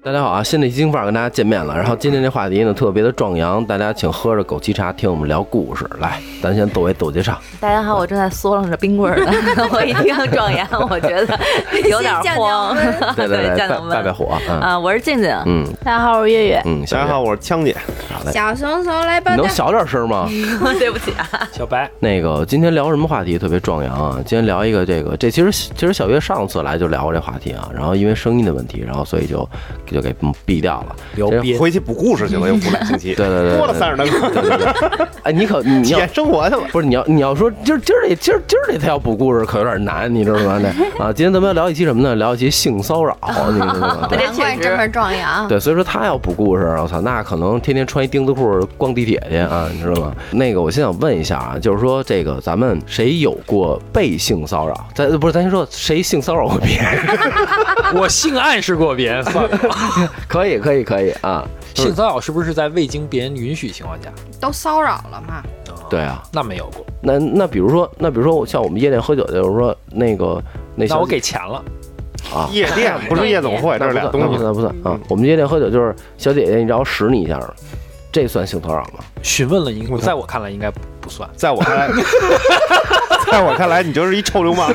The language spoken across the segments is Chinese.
大家好啊！新的一期范儿跟大家见面了。然后今天这话题呢特别的壮阳，大家请喝着枸杞茶听我们聊故事。来，咱先斗一抖介绍。大家好，我正在嗦楞着冰棍儿呢。我一听壮阳，我觉得有点慌。对对对，酱拜拜火啊！我是静静。嗯，大家好，我是月月。嗯，大家好，我是枪姐。小松松来报道。能小点声吗？对不起啊，小白。那个今天聊什么话题特别壮阳啊？今天聊一个这个，这其实其实小月上次来就聊过这话题啊。然后因为声音的问题，然后所以就就给毙掉。掉了，回去补故事去了，又补俩星期。对对对，多了三十多个。哎，你可你要生活去了，不是你要你要说今儿今儿这今儿今儿这他要补故事可有点难，你知道吗？那 啊，今天咱们要聊一期什么呢？聊一期性骚扰，你知道吗？难怪这么壮阳。对，所以说他要补故事，我操，那可能天天穿一钉子裤逛地铁去啊，你知道吗？那个，我先想问一下啊，就是说这个咱们谁有过被性骚扰？咱不是咱先说谁性骚扰过别人？我性暗示过别人，算了，可以。可以可以啊，性骚扰是不是在未经别人允许情况下都骚扰了嘛？对啊，那没有过。那那比如说，那比如说像我们夜店喝酒，就是说那个那那我给钱了啊。夜店不是夜总会，这是俩东西，那不算啊。我们夜店喝酒就是小姐姐，你让我使你一下，这算性骚扰吗？询问了，应在我看来应该不算，在我看来。在我看来，你就是一臭流氓。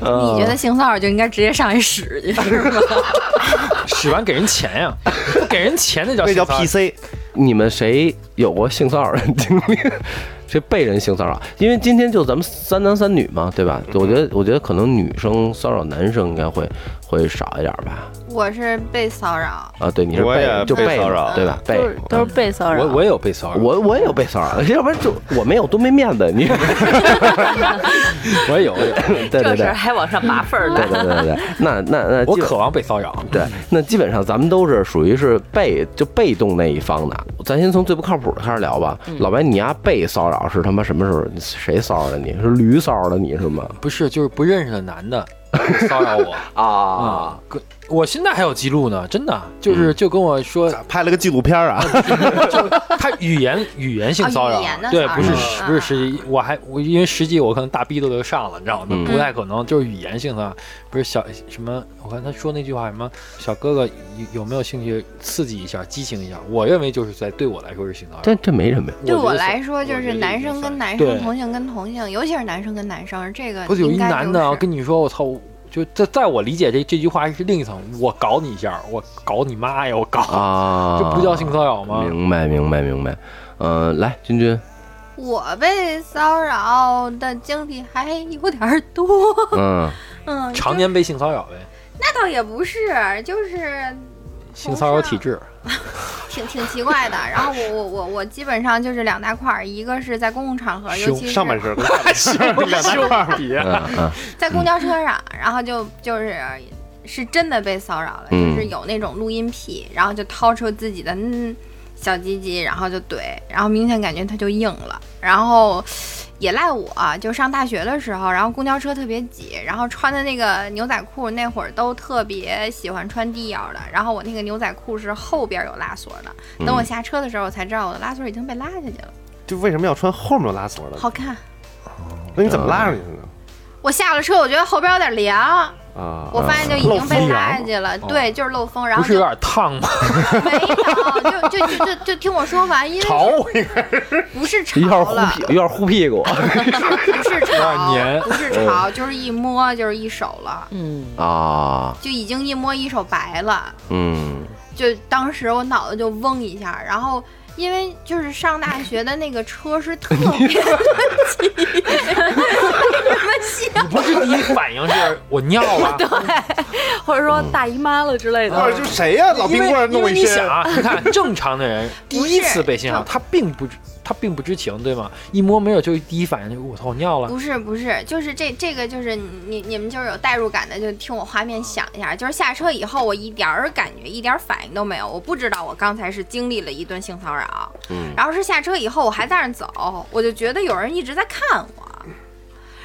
你觉得性骚扰就应该直接上去使去，是吗？使完给人钱呀，给人钱那叫那叫 PC。你们谁有过性骚扰的经历？谁被人性骚扰？因为今天就咱们三男三女嘛，对吧？我觉得，我觉得可能女生骚扰男生应该会会少一点吧。我是被骚扰啊，对，你是被就被骚扰，对吧？被都是被骚扰。我我也有被骚扰，我我也有被骚扰，要不然就我没有多没面子。你 我也有，对对对，还往上拔份儿呢。对对对对，那那那我渴望被骚扰。对，那基本上咱们都是属于是被就被动那一方的。咱先从最不靠谱的开始聊吧。老白，你丫被骚扰是他妈什么时候？谁骚扰的你？是驴骚扰的你是吗？不是，就是不认识的男的骚扰我啊。我现在还有记录呢，真的就是就跟我说拍了个纪录片啊，就他语言 语言性骚扰，对，不是不是实际，我还我因为实际我可能大逼都都上了，你知道吗？不太可能，就是语言性的，不是小什么，我看他说那句话什么，小哥哥有有没有兴趣刺激一下，激情一下？我认为就是在对我来说是性骚扰，但这没什么。对我来说就是男生跟男生，同性跟同性，尤其是男生跟男生，这个不是有一男的跟你说我操。就在在我理解这这句话是另一层，我搞你一下，我搞你妈呀，我搞啊，这不叫性骚扰吗？明白明白明白，嗯，来君君，我被骚扰的经历还有点多，嗯 嗯，常年被性骚扰呗？那倒也不是，就是性骚扰体质。挺挺奇怪的，然后我我我我基本上就是两大块儿，一个是在公共场合，尤其是上半身，两大块儿，在公交车上，然后就就是是真的被骚扰了，就是有那种录音癖，然后就掏出自己的嗯小鸡鸡，然后就怼，然后明显感觉它就硬了，然后。也赖我，就上大学的时候，然后公交车特别挤，然后穿的那个牛仔裤那会儿都特别喜欢穿低腰的，然后我那个牛仔裤是后边有拉锁的，等我下车的时候我才知道我的拉锁已经被拉下去了。就为什么要穿后面有拉锁的？好看。那你怎么拉上去的呢？我下了车，我觉得后边有点凉。啊！我发现就已经被拉下去了，对，就是漏风，然后不是有点烫吗？没有，就就就就就听我说完，因为潮不是潮了，有点护屁股，不是潮，不是潮，就是一摸就是一手了，嗯啊，就已经一摸一手白了，嗯，就当时我脑子就嗡一下，然后。因为就是上大学的那个车是特别的 挤，你不是第一反应是我尿了，对，或者说大姨妈了之类的。或者就谁呀？老冰棍弄一身。你想啊，你看正常的人第一次被性骚扰，他并不。他并不知情，对吗？一摸没有，就第一反应就我操，尿了。不是不是，就是这这个就是你你们就是有代入感的，就听我画面想一下，就是下车以后我一点儿感觉一点反应都没有，我不知道我刚才是经历了一顿性骚扰，嗯，然后是下车以后我还在那走，我就觉得有人一直在看我，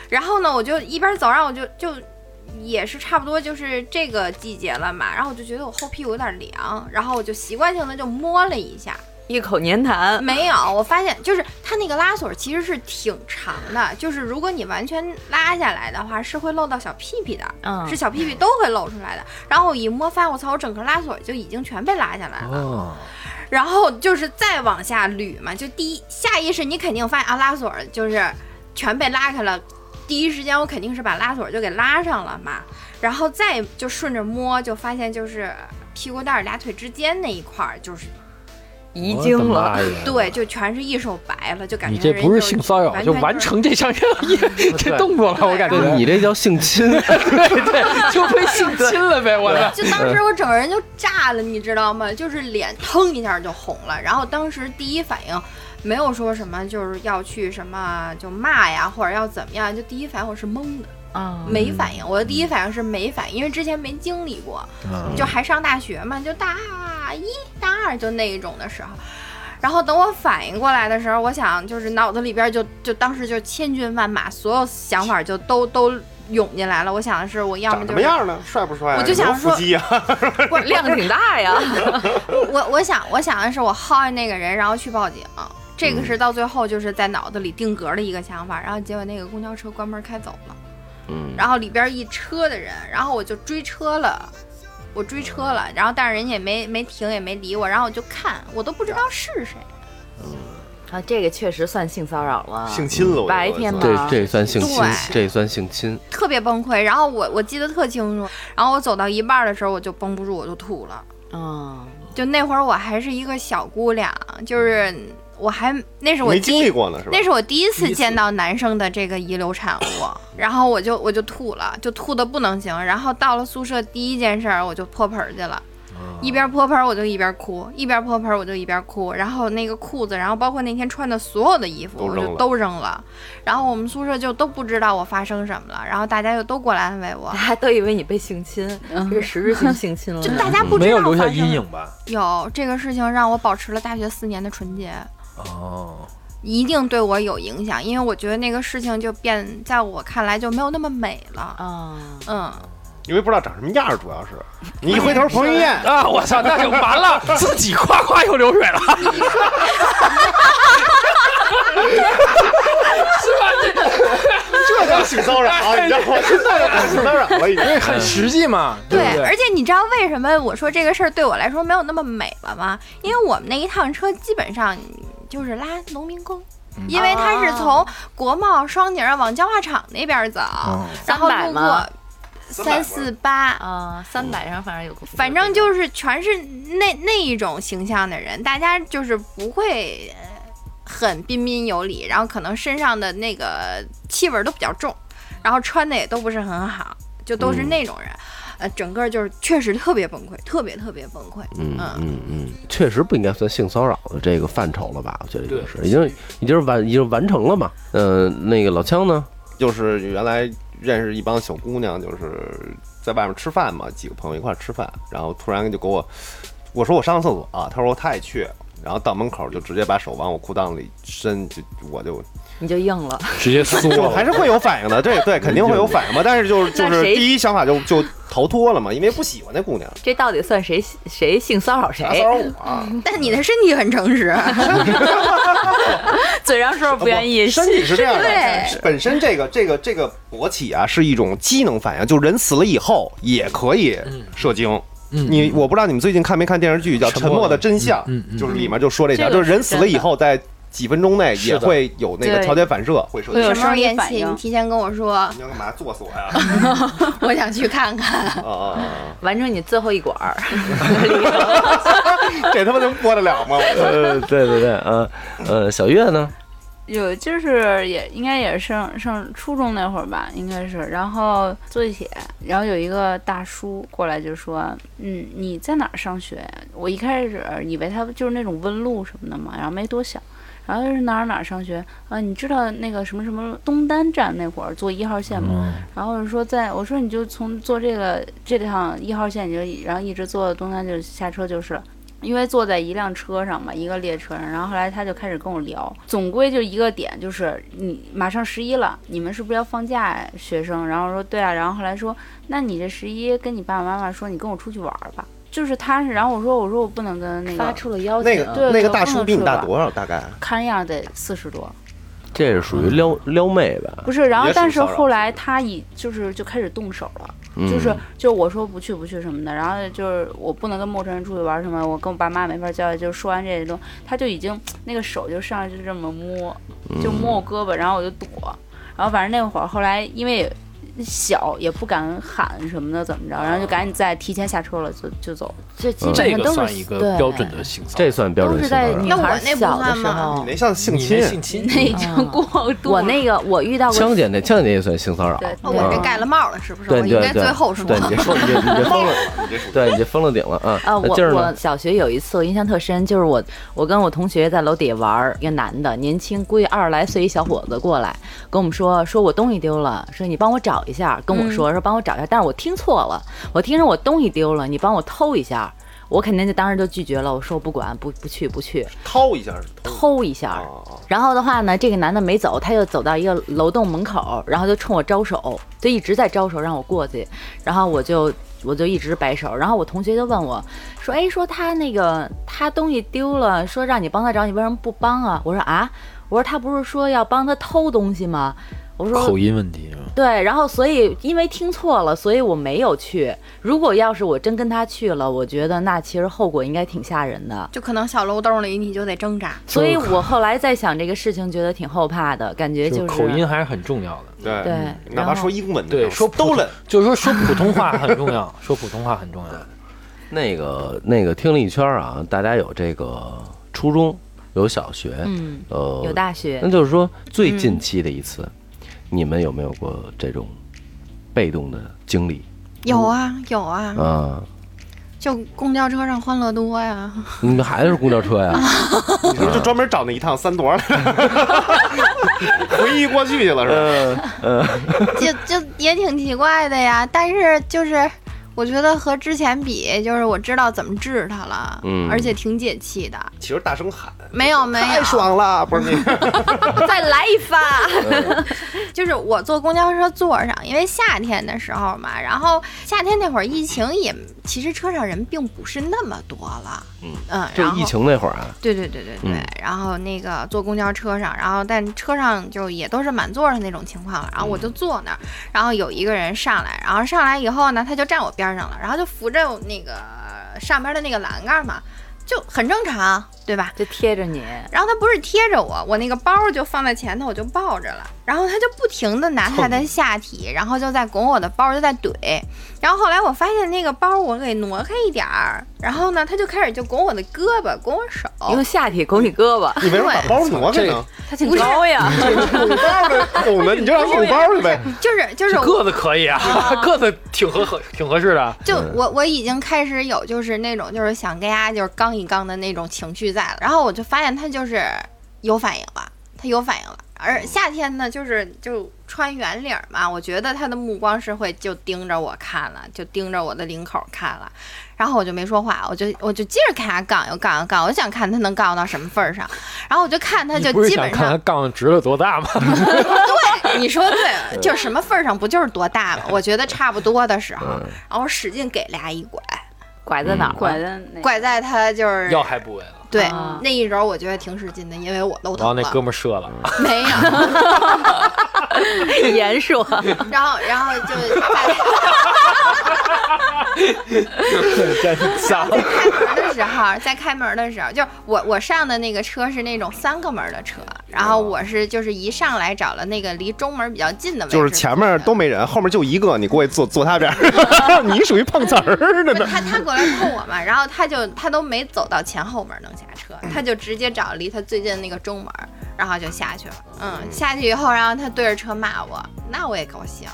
然后呢我就一边走，然后我就就也是差不多就是这个季节了嘛，然后我就觉得我后屁股有点凉，然后我就习惯性的就摸了一下。一口粘痰。没有，我发现就是它那个拉锁其实是挺长的，就是如果你完全拉下来的话，是会漏到小屁屁的，嗯，是小屁屁都会露出来的。然后我一摸，发现我操，我整个拉锁就已经全被拉下来了。然后就是再往下捋嘛，就第一下意识你肯定发现啊，拉锁就是全被拉开了。第一时间我肯定是把拉锁就给拉上了嘛，然后再就顺着摸，就发现就是屁股蛋儿俩腿之间那一块儿就是遗精了，对，就全是一手白了，就感觉你这不是性骚扰，就完成这项 这动作了，我感觉。你这叫性侵，对对，就被性侵了呗，我就当时我整个人就炸了，你知道吗？就是脸腾一下就红了，然后当时第一反应。没有说什么就是要去什么就骂呀，或者要怎么样，就第一反应我是懵的啊，没反应。我的第一反应是没反应，因为之前没经历过，就还上大学嘛，就大一大二就那一种的时候。然后等我反应过来的时候，我想就是脑子里边就就当时就千军万马，所有想法就都都涌进来了。我想的是我要么就什么样呢？帅不帅？我就想说，我量挺大呀。我我想我想的是我薅那个人，然后去报警。这个是到最后就是在脑子里定格的一个想法，然后结果那个公交车关门开走了，嗯，然后里边一车的人，然后我就追车了，我追车了，然后但是人家也没没停也没理我，然后我就看，我都不知道是谁，嗯，啊，这个确实算性骚扰了，性侵了，白天这这算性侵，这算性侵，特别崩溃。然后我我记得特清楚，然后我走到一半的时候我就绷不住，我就吐了，嗯，就那会儿我还是一个小姑娘，就是。我还那是我没经历过呢，是吧？那是我第一次见到男生的这个遗留产物，然后我就我就吐了，就吐的不能行。然后到了宿舍，第一件事我就泼盆去了，一边泼盆我就一边哭，一边泼盆我就一边哭。然后那个裤子，然后包括那天穿的所有的衣服，我就都扔了。然后我们宿舍就都不知道我发生什么了，然后大家就都过来安慰我，大家都以为你被性侵，是实质性性侵了。就大家不知道没有留下阴影吧？有这个事情让我保持了大学四年的纯洁。哦，一定对我有影响，因为我觉得那个事情就变，在我看来就没有那么美了。嗯，嗯，因为不知道长什么样，主要是 你一回头彭于晏 啊，我操，那就完了，自己夸夸又流水了。是吧？这叫性骚扰，你知道吗？这叫性骚扰了，已经很实际嘛。对，而且你知道为什么我说这个事儿对我来说没有那么美了吗？因为我们那一趟车基本上就是拉农民工，因为他是从国贸双井往焦化厂那边走，然后路过三四八啊，三百上反正有个，反正就是全是那那一种形象的人，大家就是不会。很彬彬有礼，然后可能身上的那个气味都比较重，然后穿的也都不是很好，就都是那种人，呃，整个就是确实特别崩溃，特别特别崩溃。嗯嗯嗯，确实不应该算性骚扰的这个范畴了吧？我觉得就是已经已经完已经完成了嘛。嗯，那个老枪呢，就是原来认识一帮小姑娘，就是在外面吃饭嘛，几个朋友一块吃饭，然后突然就给我我说我上个厕所啊，他说他也去。然后到门口就直接把手往我裤裆里伸，就我就你就硬了，直接缩，还是会有反应的，对对，肯定会有反应嘛。但是就是就是第一想法就就逃脱了嘛，因为不喜欢那姑娘。这到底算谁谁性骚扰谁？骚扰我？但你的身体很诚实，嘴上说不愿意，身体是这样的。对，本身这个这个这个勃起啊是一种机能反应，就人死了以后也可以射精。你我不知道你们最近看没看电视剧叫《沉默的真相》，就是里面就说这条，就是人死了以后，在几分钟内也会有那个条件反射，会有什么联系？你提前跟我说。你要干嘛？作死我呀？我想去看看。啊 完成你最后一管儿。这他妈能播得了吗？呃，对对对，呃呃，小月呢？有，就是也应该也是上上初中那会儿吧，应该是，然后坐地铁，然后有一个大叔过来就说：“嗯，你在哪儿上学？”我一开始以为他就是那种问路什么的嘛，然后没多想，然后是哪儿哪儿上学啊？你知道那个什么什么东单站那会儿坐一号线吗？然后说在，我说你就从坐这个这趟一号线，你就然后一直坐到东单就下车就是了。因为坐在一辆车上嘛，一个列车上，然后后来他就开始跟我聊，总归就一个点，就是你马上十一了，你们是不是要放假呀？学生，然后说对啊，然后后来说，那你这十一跟你爸爸妈妈说，你跟我出去玩吧。就是他是，然后我说我说我不能跟那个发出了邀请，那个对那个大叔比你大多少？大概看样得四十多。这是属于撩撩妹吧？不是，然后但是后来他已就是就开始动手了，就是就我说不去不去什么的，然后就是我不能跟陌生人出去玩什么，我跟我爸妈没法交代。就说完这些东西，他就已经那个手就上来就这么摸，就摸我胳膊，然后我就躲，然后反正那会儿后来因为。小也不敢喊什么的，怎么着？然后就赶紧再提前下车了，就就走。这基本上都是一个标准的性骚扰，这算标准性骚扰。那我那小的时候，你那像性侵，性侵那已经过度。我那个我遇到过枪姐那枪姐那也算性骚扰。我这盖了帽了，是不是？对对对，最后说。对，你 封，你你封了，对，你封了顶了啊。啊，我我小学有一次我印象特深，就是我我跟我同学在楼底下玩，一个男的，年轻，估计二十来岁一小伙子过来跟我们说，说我东西丢了，说你帮我找一下，跟我说。我说帮我找一下，但是我听错了，我听着我东西丢了，你帮我偷一下，我肯定就当时就拒绝了。我说我不管，不不去不去。偷一下偷一下，然后的话呢，这个男的没走，他又走到一个楼栋门口，然后就冲我招手，就一直在招手让我过去，然后我就我就一直摆手，然后我同学就问我说，哎，说他那个他东西丢了，说让你帮他找，你为什么不帮啊？我说啊，我说他不是说要帮他偷东西吗？我说口音问题？对，然后所以因为听错了，所以我没有去。如果要是我真跟他去了，我觉得那其实后果应该挺吓人的，就可能小漏洞里你就得挣扎。所以我后来在想这个事情，觉得挺后怕的，感觉就是口音还是很重要的。对对，哪怕说英文，对，说都冷，就是说说普通话很重要，说普通话很重要。那个那个听了一圈啊，大家有这个初中，有小学，嗯，呃，有大学，那就是说最近期的一次。你们有没有过这种被动的经历？有啊，有啊。啊，就公交车上欢乐多呀。你们孩子是公交车呀？你说就专门找那一趟三多，回忆过去去了是吧？嗯，就就也挺奇怪的呀，但是就是。我觉得和之前比，就是我知道怎么治它了，嗯，而且挺解气的。其实大声喊，没有没有，太爽了，不是那个，再来一发。就是我坐公交车座上，因为夏天的时候嘛，然后夏天那会儿疫情也，其实车上人并不是那么多了，嗯嗯，就疫情那会儿啊，对对对对对，然后那个坐公交车上，然后但车上就也都是满座的那种情况了，然后我就坐那儿，然后有一个人上来，然后上来以后呢，他就站我边。上了，然后就扶着那个上边的那个栏杆嘛，就很正常，对吧？就贴着你，然后他不是贴着我，我那个包就放在前头，我就抱着了。然后他就不停的拿他的下体，然后就在拱我的包，就在怼。然后后来我发现那个包我给挪开一点儿，然后呢，他就开始就拱我的胳膊，拱我手，用下体拱你胳膊。你为什么把包挪开呢？他挺高呀，拱包的拱的，你就让拱包去呗。就是就是个子可以啊，个子挺合合挺合适的。就我我已经开始有就是那种就是想跟家就是刚一刚的那种情绪在了，然后我就发现他就是有反应了，他有反应了。而夏天呢，就是就穿圆领嘛，我觉得他的目光是会就盯着我看了，就盯着我的领口看了，然后我就没说话，我就我就接着看他杠又杠又杠，我想看他能杠到什么份儿上，然后我就看他就基本上看他杠直了多大吗？对，你说对，就什么份儿上不就是多大吗？我觉得差不多的时候，然后使劲给俩一拐，拐在哪儿？拐在拐在他就是要害部位了。对，那一揉我觉得挺使劲的，因为我都疼了。然后那哥们射了，没有，严说。然后，然后就在 在开门的时候，在开门的时候，就我我上的那个车是那种三个门的车，然后我是就是一上来找了那个离中门比较近的位置，就是前面都没人，后面就一个，你过去坐坐他边 你属于碰瓷儿的呢。他他过来碰我嘛，然后他就他都没走到前后门能。下车，他就直接找离他最近的那个中门，然后就下去了。嗯，下去以后，然后他对着车骂我，那我也高兴。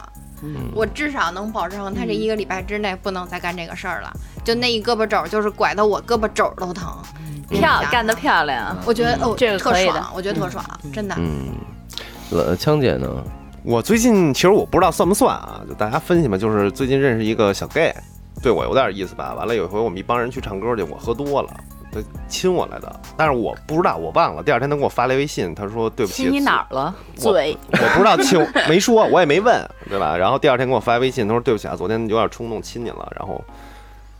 嗯，我至少能保证他这一个礼拜之内不能再干这个事儿了。就那一胳膊肘，就是拐的我胳膊肘都疼。漂干得漂亮，我觉得哦，这个特爽，我觉得特爽，真的。嗯，呃，枪姐呢？我最近其实我不知道算不算啊，就大家分析嘛，就是最近认识一个小 gay，对我有点意思吧。完了有一回我们一帮人去唱歌去，我喝多了。他亲我来的，但是我不知道，我忘了。第二天他给我发来微信，他说对不起。亲你哪儿了？嘴。我不知道亲，没说，我也没问，对吧？然后第二天给我发微信，他说对不起啊，昨天有点冲动亲你了。然后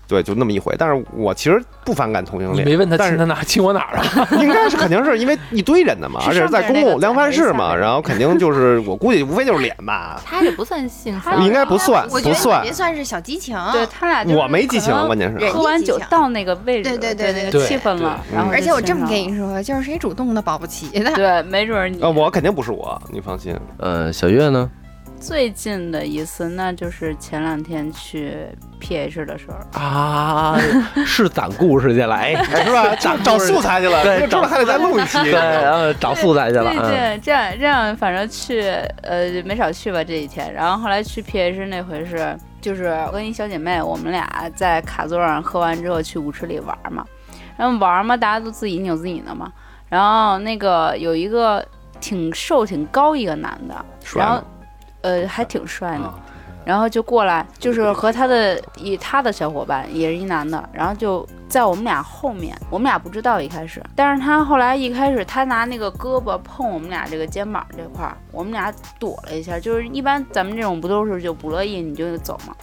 对，就那么一回。但是我其实不反感同性恋。没问他亲他哪亲我哪儿啊？应该是肯定是因为一堆人的嘛，而且是在公共量贩式嘛，然后肯定就是 我估计无非就是脸吧。他也不算性，应该不算，不算，别算是小激情。对他俩，我没激情，关键是喝完酒到那个位置，对对对，那个气氛了。然后而且我这么跟你说，就是谁主动的保不齐的。对，没准你。呃，我肯定不是我，你放心。呃，小月呢？最近的一次，那就是前两天去 PH 的时候啊，是攒故事去了，哎，是吧？找找素材去了，对，找还得再录一期，对，然后找素材去了。对对，这样这样，反正去呃没少去吧这几天。然后后来去 PH 那回是，就是我跟一小姐妹，我们俩在卡座上喝完之后去舞池里玩嘛，然后玩嘛，大家都自己扭自己的嘛。然后那个有一个挺瘦挺高一个男的，然后。呃，还挺帅呢，然后就过来，就是和他的以他的小伙伴也是一男的，然后就在我们俩后面，我们俩不知道一开始，但是他后来一开始他拿那个胳膊碰我们俩这个肩膀这块儿，我们俩躲了一下，就是一般咱们这种不都是就不乐意你就走嘛，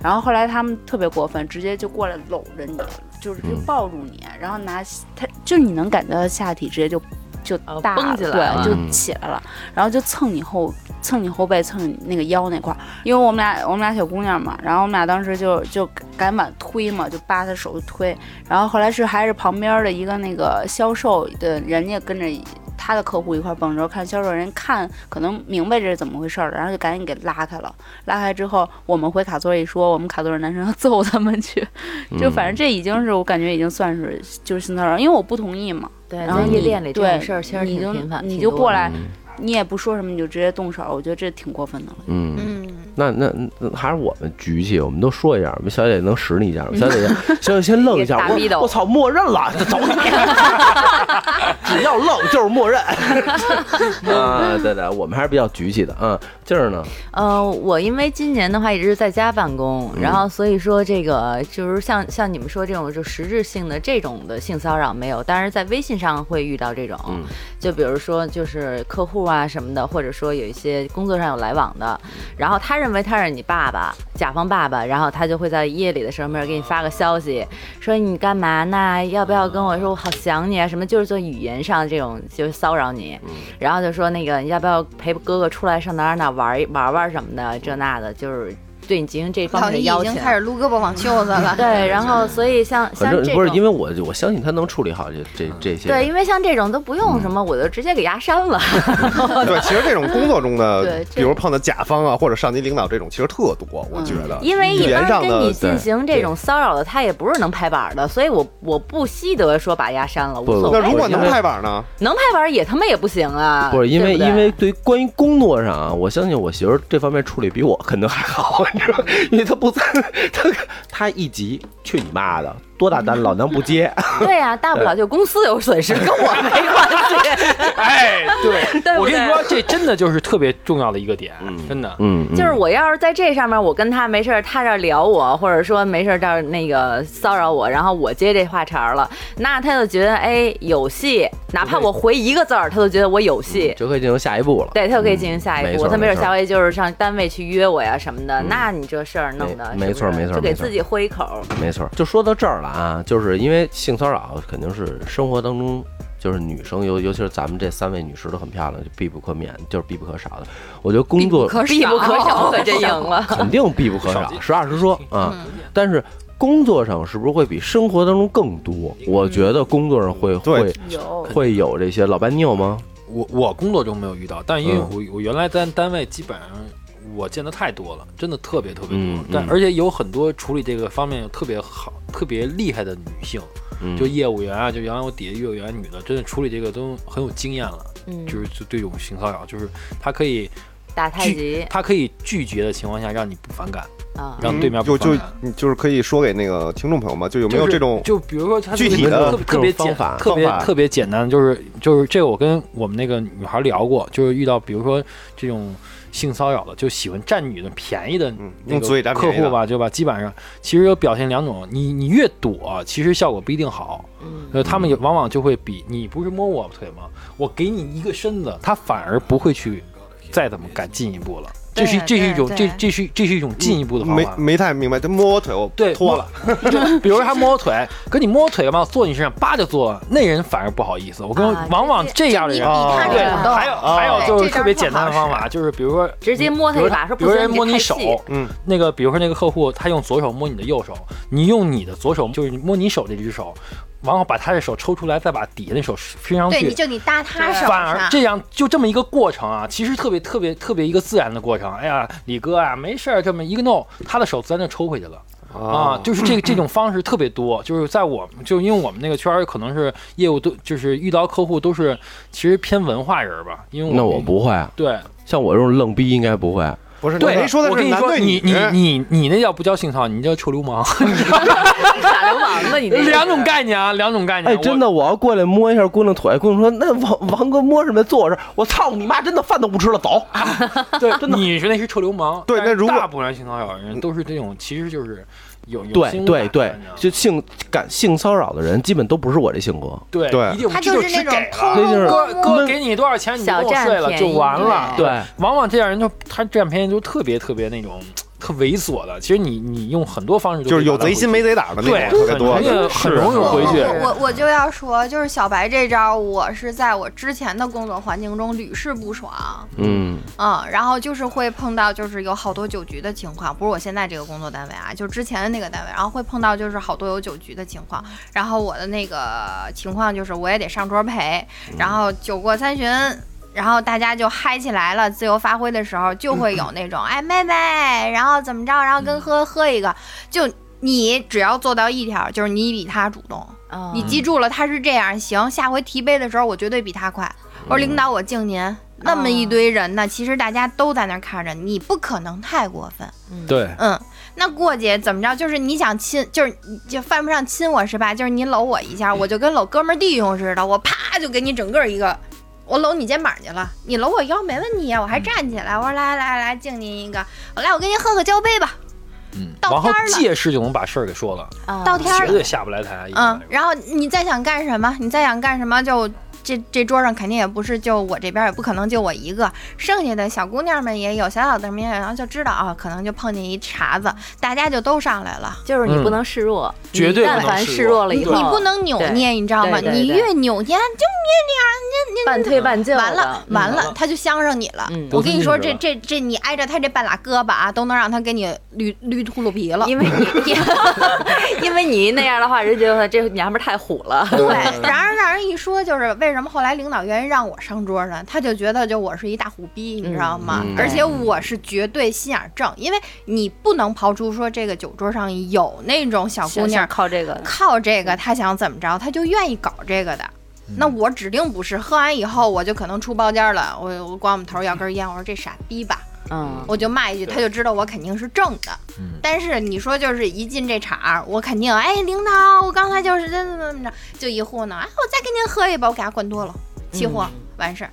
然后后来他们特别过分，直接就过来搂着你，就是就抱住你，然后拿他就你能感觉到下体直接就。就大对，就起来了，然后就蹭你后蹭你后背，蹭你那个腰那块儿。因为我们俩我们俩小姑娘嘛，然后我们俩当时就就赶紧推嘛，就扒他手就推。然后后来是还是旁边的一个那个销售的人家跟着他的客户一块蹦着，看销售人看可能明白这是怎么回事了，然后就赶紧给拉开了。拉开之后，我们回卡座一说，我们卡座的男生要揍他们去，就反正这已经是我感觉已经算是就是性骚扰，因为我不同意嘛。对，然后夜店里这种事儿其实挺频繁，你就过来，你也不说什么，你就直接动手，我觉得这挺过分的了。嗯嗯，那那还是我们局气，我们都说一下，我们小姐姐能使你一下吗？小姐姐，小姐先愣一下，我我操，默认了，走你，只要愣就是默认。啊，对对，我们还是比较局气的，嗯。劲儿呢？呃，我因为今年的话一直是在家办公，然后所以说这个就是像像你们说这种就实质性的这种的性骚扰没有，但是在微信上会遇到这种，就比如说就是客户啊什么的，或者说有一些工作上有来往的，然后他认为他是你爸爸，甲方爸爸，然后他就会在夜里的时候没人给你发个消息，说你干嘛呢？要不要跟我说我好想你啊？什么就是做语言上这种就是骚扰你，然后就说那个你要不要陪哥哥出来上哪哪哪？玩一玩玩什么的，这那的，就是对你进行这方面的要求。已经开始撸胳膊挽袖子了。对，然后所以像像这不是因为我我相信他能处理好这这这些。对，因为像这种都不用什么，我就直接给压删了。对，其实这种工作中的，比如碰到甲方啊或者上级领导这种，其实特多，我觉得。因为一般跟你进行这种骚扰的，他也不是能拍板的，所以我我不惜得说把压删了，无所谓。那如果能拍板呢？能拍板也他妈也不行啊！不是因为因为对关于工作上啊，我相信我媳妇这方面处理比我可能还好，你知道，因为他不在，他他一急，去你妈的！多大单老娘不接？对呀，大不了就公司有损失，跟我没关系。哎，对，我跟你说，这真的就是特别重要的一个点，真的，嗯，就是我要是在这上面，我跟他没事他这聊我，或者说没事这那个骚扰我，然后我接这话茬了，那他就觉得哎有戏，哪怕我回一个字儿，他都觉得我有戏，就可以进行下一步了。对他就可以进行下一步，他没准下回就是上单位去约我呀什么的，那你这事儿弄的，没错没错，就给自己豁一口。没错，就说到这儿了。啊，就是因为性骚扰肯定是生活当中，就是女生尤尤其是咱们这三位女士都很漂亮，就必不可免，就是必不可少的。我觉得工作必不可少，可真赢了，肯定必不可少。实话实说啊，但是工作上是不是会比生活当中更多？我觉得工作上会会有会有这些。老白，你有吗？我我工作中没有遇到，但因为我我原来在单位基本上。我见的太多了，真的特别特别多，但而且有很多处理这个方面特别好、特别厉害的女性，就业务员啊，就原来我底下业务员女的，真的处理这个都很有经验了。嗯，就是就对这种性骚扰，就是她可以打太极，她可以拒绝的情况下让你不反感啊，让对面就就就是可以说给那个听众朋友们，就有没有这种就比如说她具体的特别简特别特别简单，就是就是这个我跟我们那个女孩聊过，就是遇到比如说这种。性骚扰的就喜欢占女的便宜的那个客户吧，就吧，基本上其实有表现两种，你你越躲，其实效果不一定好。呃，他们也往往就会比你不是摸我腿吗？我给你一个身子，他反而不会去再怎么敢进一步了。这是这是一种这这是这是一种进一步的方法。没没太明白，他摸我腿，我对脱了。就比如他摸我腿，可你摸我腿干嘛？坐你身上，叭就坐，那人反而不好意思。我跟往往这样的人，对，还有还有就是特别简单的方法，就是比如说直接摸他一把，说比如人摸你手，嗯，那个比如说那个客户他用左手摸你的右手，你用你的左手就是摸你手这只手。然后把他的手抽出来，再把底下那手伸上去。对，就你搭他手反而这样，就这么一个过程啊，其实特别特别特别一个自然的过程。哎呀，李哥啊，没事儿，这么一个弄，他的手自然就抽回去了。啊，就是这个这种方式特别多，就是在我们就因为我们那个圈儿可能是业务都就是遇到客户都是其实偏文化人吧。因为那我不会。对，像我这种愣逼应该不会。不是，对，说的是男对你你你你那叫不叫性骚扰？你叫臭流氓，傻流氓吧你？两种概念啊，两种概念。哎，真的，我要过来摸一下姑娘腿，姑娘说那王王哥摸什么？坐我这，我操你妈！真的饭都不吃了，走。对，真的，你是那是臭流氓。对，那如果大部分性骚扰人都是这种，其实就是。有对对对，就性感性骚扰的人，基本都不是我这性格。对对，他就是那种偷哥哥给你多少钱，你就睡了就完了。对，往往这样人就他占便宜就特别特别那种。特猥琐的，其实你你用很多方式就是有贼心没贼胆的那种，特别多，很容易回去。我我就要说，就是小白这招，我是在我之前的工作环境中屡试不爽。嗯嗯，然后就是会碰到，就是有好多酒局的情况，不是我现在这个工作单位啊，就之前的那个单位，然后会碰到就是好多有酒局的情况，然后我的那个情况就是我也得上桌陪，然后酒过三巡。然后大家就嗨起来了，自由发挥的时候就会有那种，哎，妹妹，然后怎么着，然后跟喝喝一个，就你只要做到一条，就是你比他主动，你记住了他是这样，行，下回提杯的时候我绝对比他快。我说领导，我敬您，那么一堆人呢，其实大家都在那看着，你不可能太过分。对，嗯，那过节怎么着，就是你想亲，就是就犯不上亲我是吧？就是你搂我一下，我就跟搂哥们弟兄似的，我啪就给你整个一个。我搂你肩膀去了，你搂我腰没问题啊，我还站起来。我说来来来，敬您一个，来我跟您喝个交杯吧。嗯，到天了，借势就能把事儿给说了。到天儿绝对下不来台。嗯，然后你再想干什么？你再想干什么就。这这桌上肯定也不是就我这边，也不可能就我一个，剩下的小姑娘们也有，小小的们也有，然后就知道啊，可能就碰见一茬子，大家就都上来了。就是你不能示弱，绝对但凡示弱了以后，你不能扭捏，你知道吗？你越扭捏，就捏那样，你你半推半就，完了完了，他就相上你了。我跟你说，这这这你挨着他这半拉胳膊啊，都能让他给你捋捋秃噜皮了。因为你，因为你那样的话，人觉得这娘们太虎了。对，然而让人一说，就是为什么后来领导愿意让我上桌呢？他就觉得就我是一大虎逼，你知道吗？而且我是绝对心眼正，因为你不能刨出说这个酒桌上有那种小姑娘靠这个靠这个，他想怎么着，他就愿意搞这个的。那我指定不是。喝完以后，我就可能出包间了，我我管我们头要根烟，我说这傻逼吧。嗯，我就骂一句，他就知道我肯定是正的。嗯，但是你说就是一进这场，我肯定哎，领导，我刚才就是怎么怎么着，就一糊弄，哎，我再给您喝一杯，我给他灌多了，起火完事儿。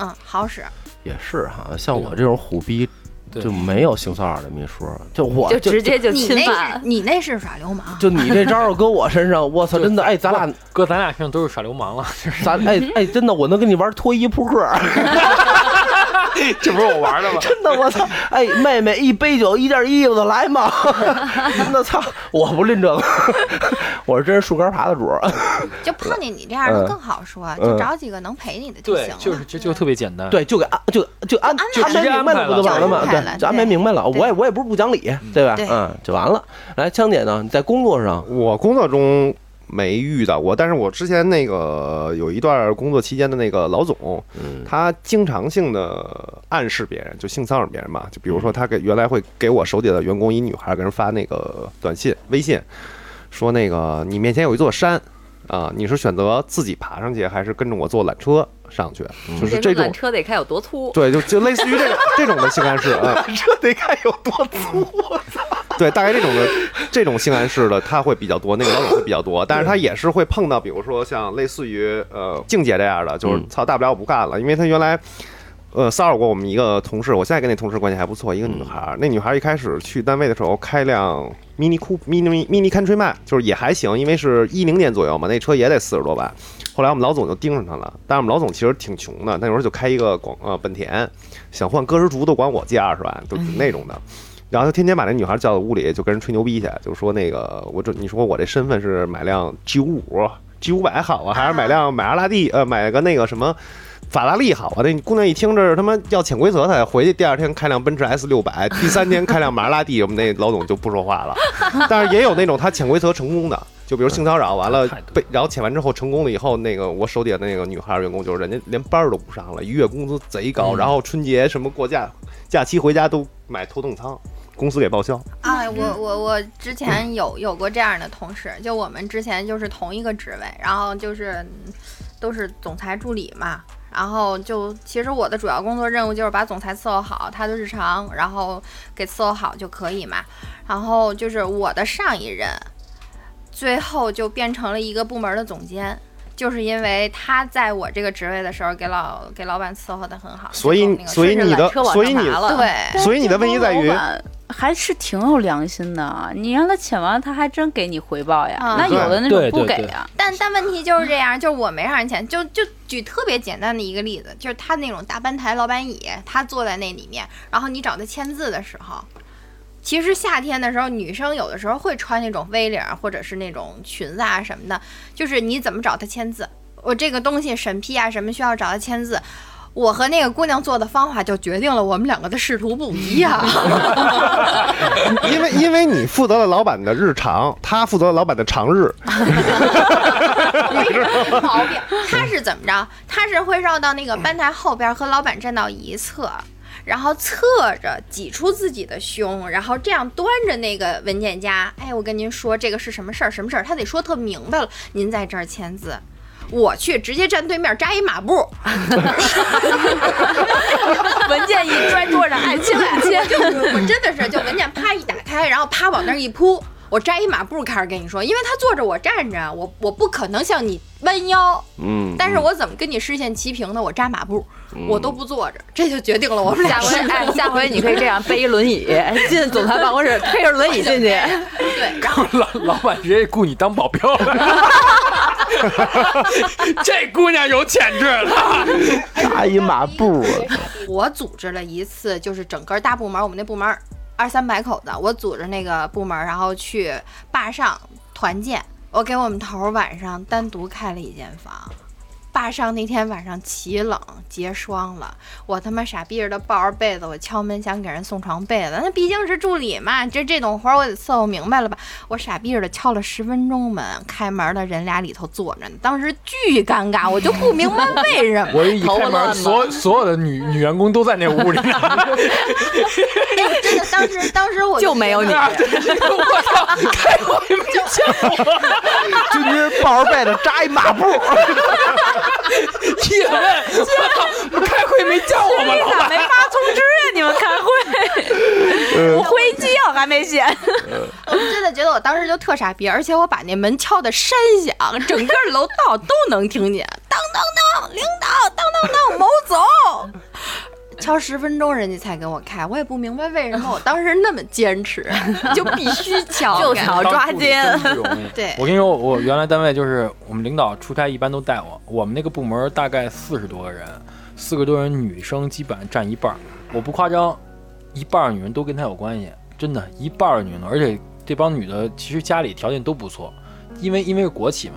嗯，好使。也是哈，像我这种虎逼就没有性骚扰的秘书，就我就直接就你那是你那是耍流氓，就你这招搁我身上，我操，真的哎，咱俩搁咱俩身上都是耍流氓了，咱哎哎，真的，我能跟你玩脱衣扑克。这不是我玩的吗？真的，我操！哎，妹妹，一杯酒，一件衣服的来吗？真的，操！我不拎这个，我是真是树根爬的主。就碰见你这样的更好说，就找几个能陪你的就行了。就是就就特别简单。对，就给安就就安安排明白了不就完了吗？对，就安排明白了。我也我也不是不讲理，对吧？嗯，就完了。来，枪姐呢？你在工作上，我工作中。没遇到过，但是我之前那个有一段工作期间的那个老总，他经常性的暗示别人，就性骚扰别人嘛。就比如说，他给原来会给我手底下的员工一女孩给人发那个短信、微信，说那个你面前有一座山啊，你是选择自己爬上去，还是跟着我坐缆车上去？就是这种缆车得看有多粗。对，就就类似于这种 这种的性暗示啊。缆车得看有多粗，我操！对，大概这种的这种性暗示的他会比较多，那个老总会比较多，但是他也是会碰到，比如说像类似于呃静姐这样的，就是操，大不了我不干了，因为他原来。呃骚扰过我们一个同事，我现在跟那同事关系还不错，一个女孩。那女孩一开始去单位的时候开辆 Mini Coupe Mini Mini Countryman，就是也还行，因为是一零年左右嘛，那车也得四十多万。后来我们老总就盯上她了，但是我们老总其实挺穷的，那时候就开一个广呃本田，想换歌诗竹都管我借二十万，就那种的。然后他天天把那女孩叫到屋里，就跟人吹牛逼去，就说那个我这你说我这身份是买辆 G 五五 G 五百好啊，还是买辆玛莎拉蒂呃买个那个什么法拉利好啊？那姑娘一听这是他妈要潜规则，她回去第二天开辆奔驰 S 六百，第三天开辆玛莎拉蒂，我们那老总就不说话了。但是也有那种他潜规则成功的。就比如性骚扰完了 被，然后潜完之后成功了以后，那个我手底下那个女孩员工就是人家连班儿都不上了，一月工资贼高，然后春节什么过假假期回家都买头等舱，公司给报销。哎，我我我之前有 有过这样的同事，就我们之前就是同一个职位，然后就是都是总裁助理嘛，然后就其实我的主要工作任务就是把总裁伺候好他的日常，然后给伺候好就可以嘛，然后就是我的上一任。最后就变成了一个部门的总监，就是因为他在我这个职位的时候给老给老板伺候的很好，所以所以你的所以你对，所以你的问题在于还是挺有良心的，你让他潜完，他还真给你回报呀。那有的那种不给呀。但但问题就是这样，就是我没让人潜，就就举特别简单的一个例子，就是他那种大班台老板椅，他坐在那里面，然后你找他签字的时候。其实夏天的时候，女生有的时候会穿那种 V 领或者是那种裙子啊什么的。就是你怎么找他签字？我这个东西审批啊什么需要找他签字？我和那个姑娘做的方法就决定了我们两个的仕途不一样。因为因为你负责了老板的日常，他负责了老板的长日。没毛病。他是怎么着？他是会绕到那个班台后边和老板站到一侧。然后侧着挤出自己的胸，然后这样端着那个文件夹。哎，我跟您说，这个是什么事儿？什么事儿？他得说特明白了。您在这儿签字，我去直接站对面扎一马步。文件一拽桌上，爱签不签？我真的是，就文件啪一打开，然后啪往那儿一铺。我扎一马步开始跟你说，因为他坐着我站着，我我不可能向你弯腰，嗯，但是我怎么跟你视线齐平呢？我扎马步，我都不坐着，这就决定了我们下回哎，下回你可以这样背一轮椅进总裁办公室，推着轮椅进去，对，然后老老板直接雇你当保镖，这姑娘有潜质了，扎一马步，我组织了一次，就是整个大部门，我们那部门。二三百口子，我组织那个部门，然后去坝上团建。我给我们头晚上单独开了一间房。坝上那天晚上起冷结霜了，我他妈傻逼似的抱着被子，我敲门想给人送床被子，那毕竟是助理嘛，这这种活我得伺候明白了吧？我傻逼似的敲了十分钟门，开门的人俩里头坐着呢，当时巨尴尬，我就不明白为什么。我一开门，所所有的女女员工都在那屋里。真的，当时当时我就没有你，我操，开会没叫我，就你抱着被子扎一马步。叶问，我操！开会没叫我们？老板没发通知呀？你们开会，我会议纪要还没写。我真的觉得我当时就特傻逼，而且我把那门敲的山响，整个楼道都能听见。当当当，领导，当当当，某总。敲十分钟，人家才给我开，我也不明白为什么我当时那么坚持，就必须敲，就敲抓奸。对，我跟你说，我原来单位就是我们领导出差一般都带我，我们那个部门大概四十多个人，四个多人女生基本占一半，我不夸张，一半女人都跟他有关系，真的，一半女的，而且这帮女的其实家里条件都不错，因为因为是国企嘛，